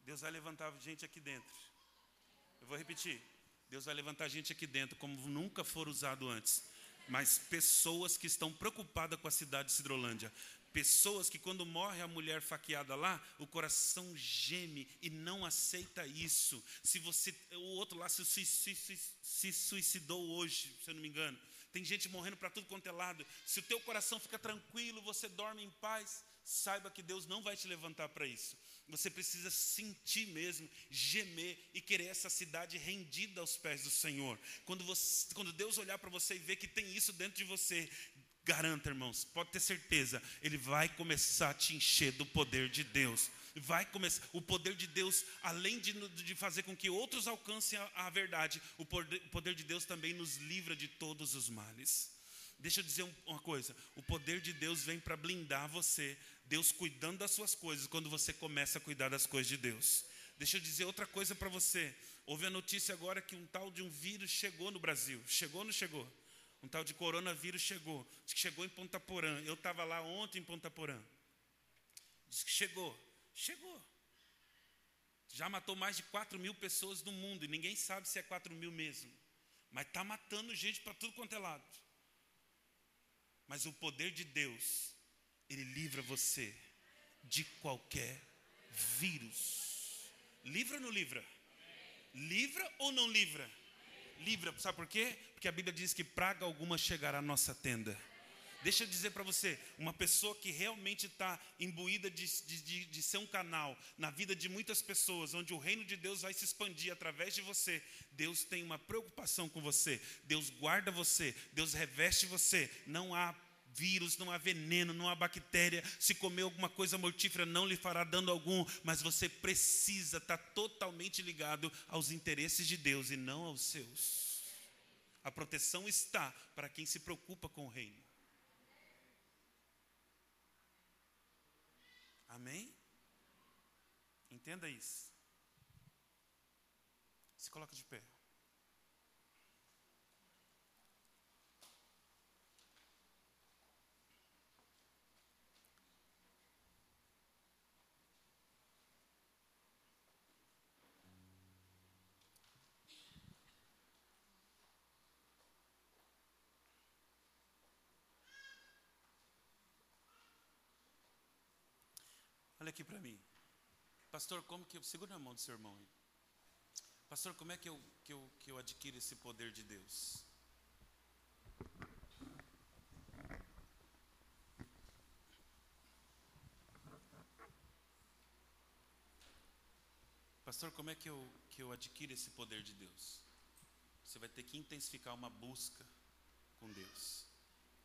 [SPEAKER 1] Deus vai levantar gente aqui dentro. Eu vou repetir. Deus vai levantar gente aqui dentro como nunca for usado antes. Mas pessoas que estão preocupadas com a cidade de Cidrolândia, Pessoas que, quando morre a mulher faqueada lá, o coração geme e não aceita isso. Se você, o outro lá se, se, se, se suicidou hoje, se eu não me engano, tem gente morrendo para tudo quanto é lado. Se o teu coração fica tranquilo, você dorme em paz, saiba que Deus não vai te levantar para isso. Você precisa sentir mesmo, gemer e querer essa cidade rendida aos pés do Senhor. Quando, você, quando Deus olhar para você e ver que tem isso dentro de você, garanta, irmãos, pode ter certeza, Ele vai começar a te encher do poder de Deus. Vai começar, o poder de Deus, além de, de fazer com que outros alcancem a, a verdade, o poder, o poder de Deus também nos livra de todos os males. Deixa eu dizer uma coisa: o poder de Deus vem para blindar você, Deus cuidando das suas coisas, quando você começa a cuidar das coisas de Deus. Deixa eu dizer outra coisa para você. Houve a notícia agora que um tal de um vírus chegou no Brasil. Chegou ou não chegou? Um tal de coronavírus chegou. Diz que chegou em Ponta Porã. Eu estava lá ontem em Ponta Porã. Diz que chegou. Chegou. Já matou mais de 4 mil pessoas no mundo. E ninguém sabe se é 4 mil mesmo. Mas está matando gente para tudo quanto é lado. Mas o poder de Deus, ele livra você de qualquer vírus. Livra ou não livra? Livra ou não livra? Livra, sabe por quê? Porque a Bíblia diz que praga alguma chegará à nossa tenda. Deixa eu dizer para você, uma pessoa que realmente está imbuída de, de, de, ser um canal na vida de muitas pessoas, onde o reino de Deus vai se expandir através de você, Deus tem uma preocupação com você, Deus guarda você, Deus reveste você, não há vírus, não há veneno, não há bactéria. Se comer alguma coisa mortífera, não lhe fará dano algum. Mas você precisa estar totalmente ligado aos interesses de Deus e não aos seus. A proteção está para quem se preocupa com o reino. Amém? Entenda isso. Se coloca de pé. Olha aqui para mim. Pastor, como que eu. Segura a mão do seu irmão aí. Pastor, como é que eu, que eu, que eu adquiro esse poder de Deus? Pastor, como é que eu, que eu adquiro esse poder de Deus? Você vai ter que intensificar uma busca com Deus.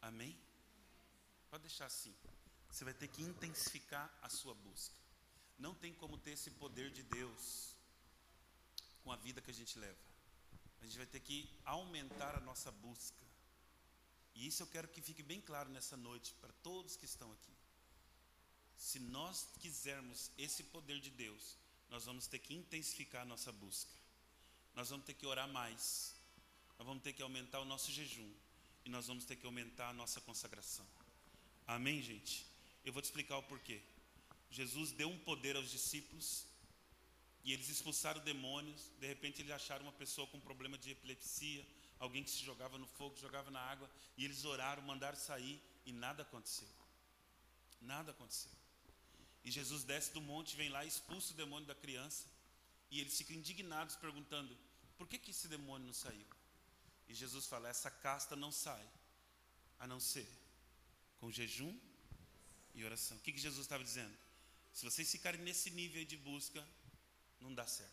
[SPEAKER 1] Amém? Pode deixar assim. Você vai ter que intensificar a sua busca. Não tem como ter esse poder de Deus com a vida que a gente leva. A gente vai ter que aumentar a nossa busca. E isso eu quero que fique bem claro nessa noite para todos que estão aqui. Se nós quisermos esse poder de Deus, nós vamos ter que intensificar a nossa busca. Nós vamos ter que orar mais. Nós vamos ter que aumentar o nosso jejum. E nós vamos ter que aumentar a nossa consagração. Amém, gente? Eu vou te explicar o porquê. Jesus deu um poder aos discípulos e eles expulsaram demônios. De repente, eles acharam uma pessoa com problema de epilepsia, alguém que se jogava no fogo, jogava na água, e eles oraram, mandaram sair e nada aconteceu. Nada aconteceu. E Jesus desce do monte, vem lá, expulsa o demônio da criança, e eles ficam indignados, perguntando: por que, que esse demônio não saiu? E Jesus fala: essa casta não sai, a não ser com jejum e oração. O que, que Jesus estava dizendo? Se vocês ficarem nesse nível de busca, não dá certo.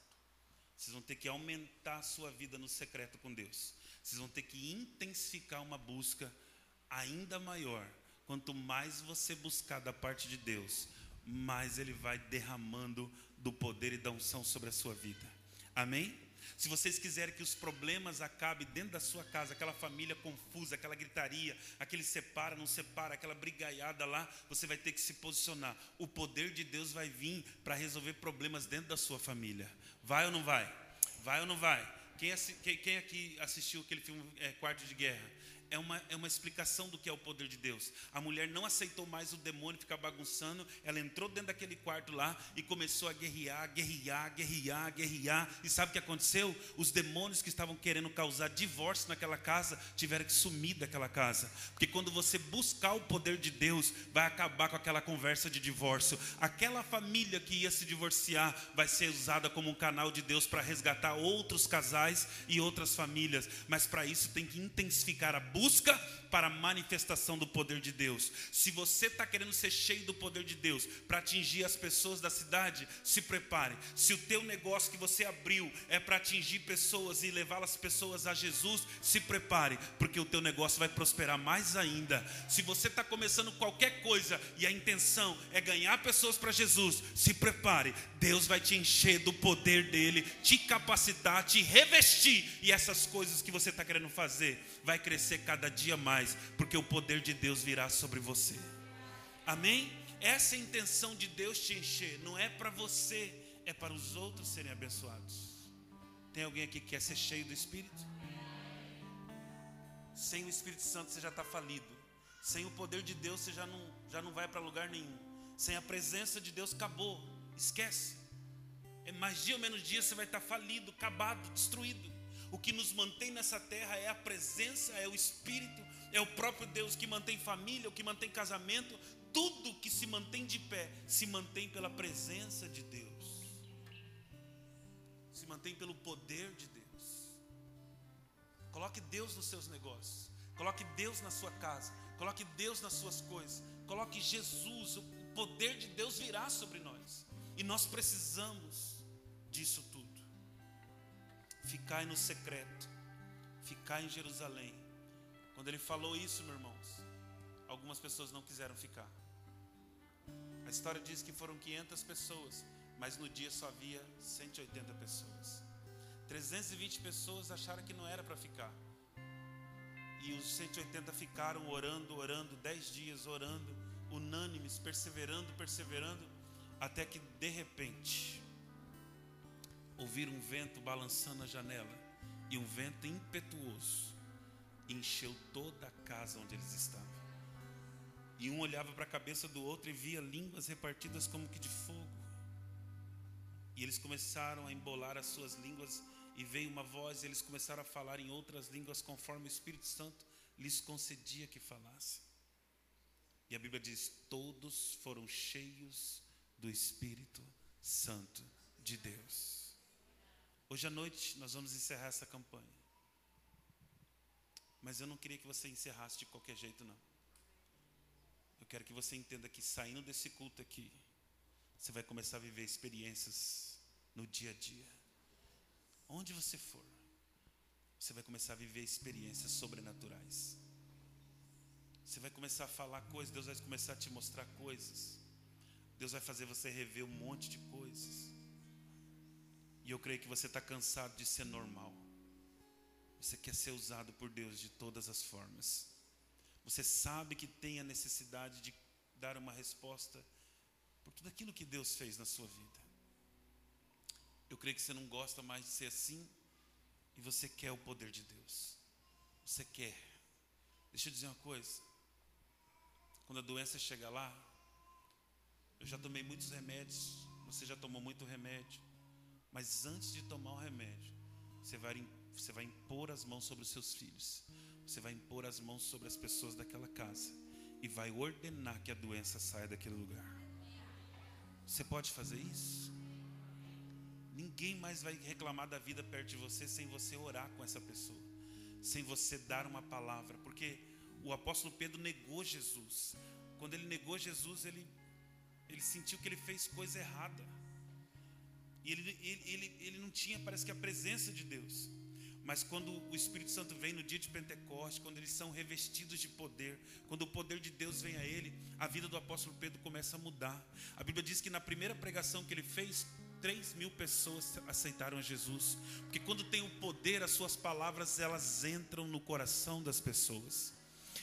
[SPEAKER 1] Vocês vão ter que aumentar a sua vida no secreto com Deus. Vocês vão ter que intensificar uma busca ainda maior. Quanto mais você buscar da parte de Deus, mais Ele vai derramando do poder e da unção sobre a sua vida. Amém? Se vocês quiserem que os problemas acabem dentro da sua casa, aquela família confusa, aquela gritaria, aquele separa, não separa, aquela brigaiada lá, você vai ter que se posicionar. O poder de Deus vai vir para resolver problemas dentro da sua família. Vai ou não vai? Vai ou não vai? Quem, quem aqui assistiu aquele filme é, Quarto de Guerra? É uma, é uma explicação do que é o poder de Deus. A mulher não aceitou mais o demônio ficar bagunçando, ela entrou dentro daquele quarto lá e começou a guerrear, guerrear, guerrear, guerrear. E sabe o que aconteceu? Os demônios que estavam querendo causar divórcio naquela casa tiveram que sumir daquela casa. Porque quando você buscar o poder de Deus, vai acabar com aquela conversa de divórcio. Aquela família que ia se divorciar vai ser usada como um canal de Deus para resgatar outros casais e outras famílias. Mas para isso tem que intensificar a busca para a manifestação do poder de Deus. Se você está querendo ser cheio do poder de Deus para atingir as pessoas da cidade, se prepare. Se o teu negócio que você abriu é para atingir pessoas e levar as pessoas a Jesus, se prepare, porque o teu negócio vai prosperar mais ainda. Se você está começando qualquer coisa e a intenção é ganhar pessoas para Jesus, se prepare. Deus vai te encher do poder dele, te capacitar, te revestir e essas coisas que você está querendo fazer vai crescer cada dia mais, porque o poder de Deus virá sobre você. Amém? Essa é a intenção de Deus te encher, não é para você, é para os outros serem abençoados. Tem alguém aqui que quer ser cheio do Espírito? Sem o Espírito Santo você já está falido. Sem o poder de Deus você já não, já não vai para lugar nenhum. Sem a presença de Deus acabou. Esquece. É mais dia ou menos dia você vai estar falido, acabado, destruído. O que nos mantém nessa terra é a presença, é o Espírito, é o próprio Deus que mantém família, o que mantém casamento. Tudo que se mantém de pé se mantém pela presença de Deus, se mantém pelo poder de Deus. Coloque Deus nos seus negócios, coloque Deus na sua casa, coloque Deus nas suas coisas, coloque Jesus, o poder de Deus virá sobre nós, e nós precisamos disso tudo. Ficai no secreto, ficai em Jerusalém. Quando ele falou isso, meus irmãos, algumas pessoas não quiseram ficar. A história diz que foram 500 pessoas, mas no dia só havia 180 pessoas. 320 pessoas acharam que não era para ficar. E os 180 ficaram orando, orando, 10 dias orando, unânimes, perseverando, perseverando, até que de repente ouviram um vento balançando a janela e um vento impetuoso encheu toda a casa onde eles estavam. E um olhava para a cabeça do outro e via línguas repartidas como que de fogo. E eles começaram a embolar as suas línguas e veio uma voz e eles começaram a falar em outras línguas conforme o Espírito Santo lhes concedia que falassem. E a Bíblia diz: todos foram cheios do Espírito Santo de Deus. Hoje à noite nós vamos encerrar essa campanha. Mas eu não queria que você encerrasse de qualquer jeito, não. Eu quero que você entenda que saindo desse culto aqui, você vai começar a viver experiências no dia a dia. Onde você for, você vai começar a viver experiências sobrenaturais. Você vai começar a falar coisas, Deus vai começar a te mostrar coisas. Deus vai fazer você rever um monte de coisas. E eu creio que você está cansado de ser normal. Você quer ser usado por Deus de todas as formas. Você sabe que tem a necessidade de dar uma resposta por tudo aquilo que Deus fez na sua vida. Eu creio que você não gosta mais de ser assim e você quer o poder de Deus. Você quer. Deixa eu dizer uma coisa. Quando a doença chega lá, eu já tomei muitos remédios, você já tomou muito remédio. Mas antes de tomar o remédio, você vai, você vai impor as mãos sobre os seus filhos. Você vai impor as mãos sobre as pessoas daquela casa. E vai ordenar que a doença saia daquele lugar. Você pode fazer isso? Ninguém mais vai reclamar da vida perto de você sem você orar com essa pessoa, sem você dar uma palavra, porque o apóstolo Pedro negou Jesus. Quando ele negou Jesus, ele, ele sentiu que ele fez coisa errada. E ele, ele, ele, ele não tinha, parece que, a presença de Deus. Mas quando o Espírito Santo vem no dia de Pentecostes, quando eles são revestidos de poder, quando o poder de Deus vem a ele, a vida do apóstolo Pedro começa a mudar. A Bíblia diz que na primeira pregação que ele fez, 3 mil pessoas aceitaram Jesus. Porque quando tem o poder, as suas palavras elas entram no coração das pessoas.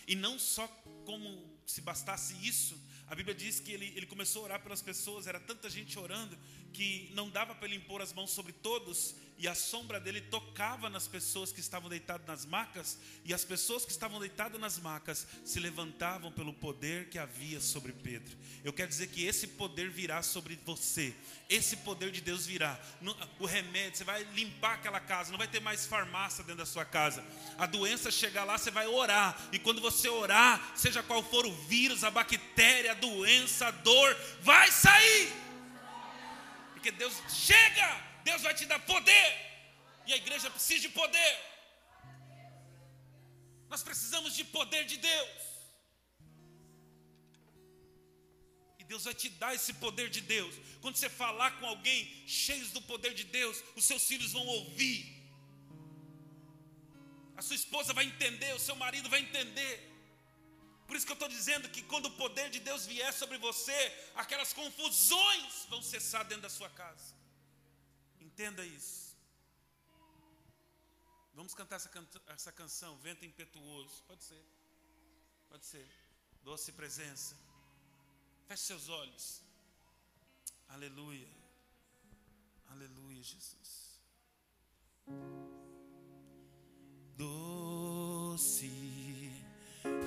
[SPEAKER 1] E não só como se bastasse isso, a Bíblia diz que ele, ele começou a orar pelas pessoas, era tanta gente orando, que não dava para ele impor as mãos sobre todos, e a sombra dele tocava nas pessoas que estavam deitadas nas macas, e as pessoas que estavam deitadas nas macas se levantavam pelo poder que havia sobre Pedro. Eu quero dizer que esse poder virá sobre você, esse poder de Deus virá. O remédio, você vai limpar aquela casa, não vai ter mais farmácia dentro da sua casa. A doença chegar lá, você vai orar, e quando você orar, seja qual for o vírus, a bactéria, a doença, a dor, vai sair. Porque Deus chega, Deus vai te dar poder. E a igreja precisa de poder. Nós precisamos de poder de Deus. E Deus vai te dar esse poder de Deus. Quando você falar com alguém cheios do poder de Deus, os seus filhos vão ouvir. A sua esposa vai entender, o seu marido vai entender. Que eu estou dizendo que quando o poder de Deus vier sobre você, aquelas confusões vão cessar dentro da sua casa. Entenda isso. Vamos cantar essa, essa canção, Vento Impetuoso. Pode ser. Pode ser. Doce presença. Feche seus olhos. Aleluia. Aleluia, Jesus. Doce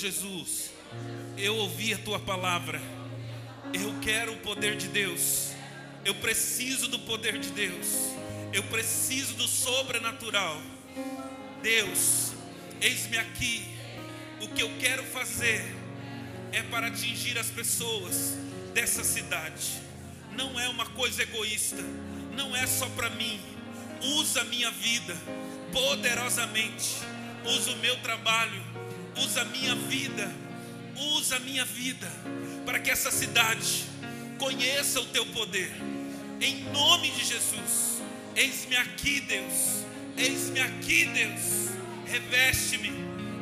[SPEAKER 1] Jesus, eu ouvi a tua palavra. Eu quero o poder de Deus. Eu preciso do poder de Deus. Eu preciso do sobrenatural. Deus, eis-me aqui. O que eu quero fazer é para atingir as pessoas dessa cidade. Não é uma coisa egoísta, não é só para mim. Usa a minha vida poderosamente. Usa o meu trabalho, usa a minha vida, usa a minha vida para que essa cidade conheça o teu poder. Em nome de Jesus. Eis-me aqui, Deus. Eis-me aqui, Deus. Reveste-me,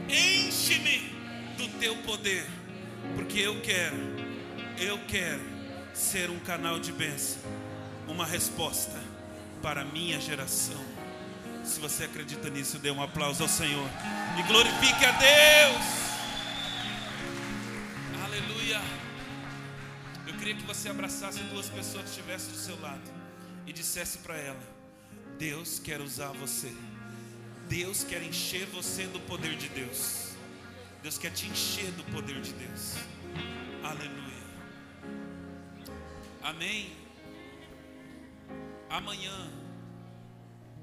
[SPEAKER 1] enche-me do teu poder, porque eu quero, eu quero ser um canal de bênção, uma resposta para a minha geração. Se você acredita nisso, dê um aplauso ao Senhor e glorifique a Deus. Aleluia. Eu queria que você abraçasse duas pessoas que estivessem do seu lado e dissesse para ela: Deus quer usar você. Deus quer encher você do poder de Deus. Deus quer te encher do poder de Deus. Aleluia. Amém. Amanhã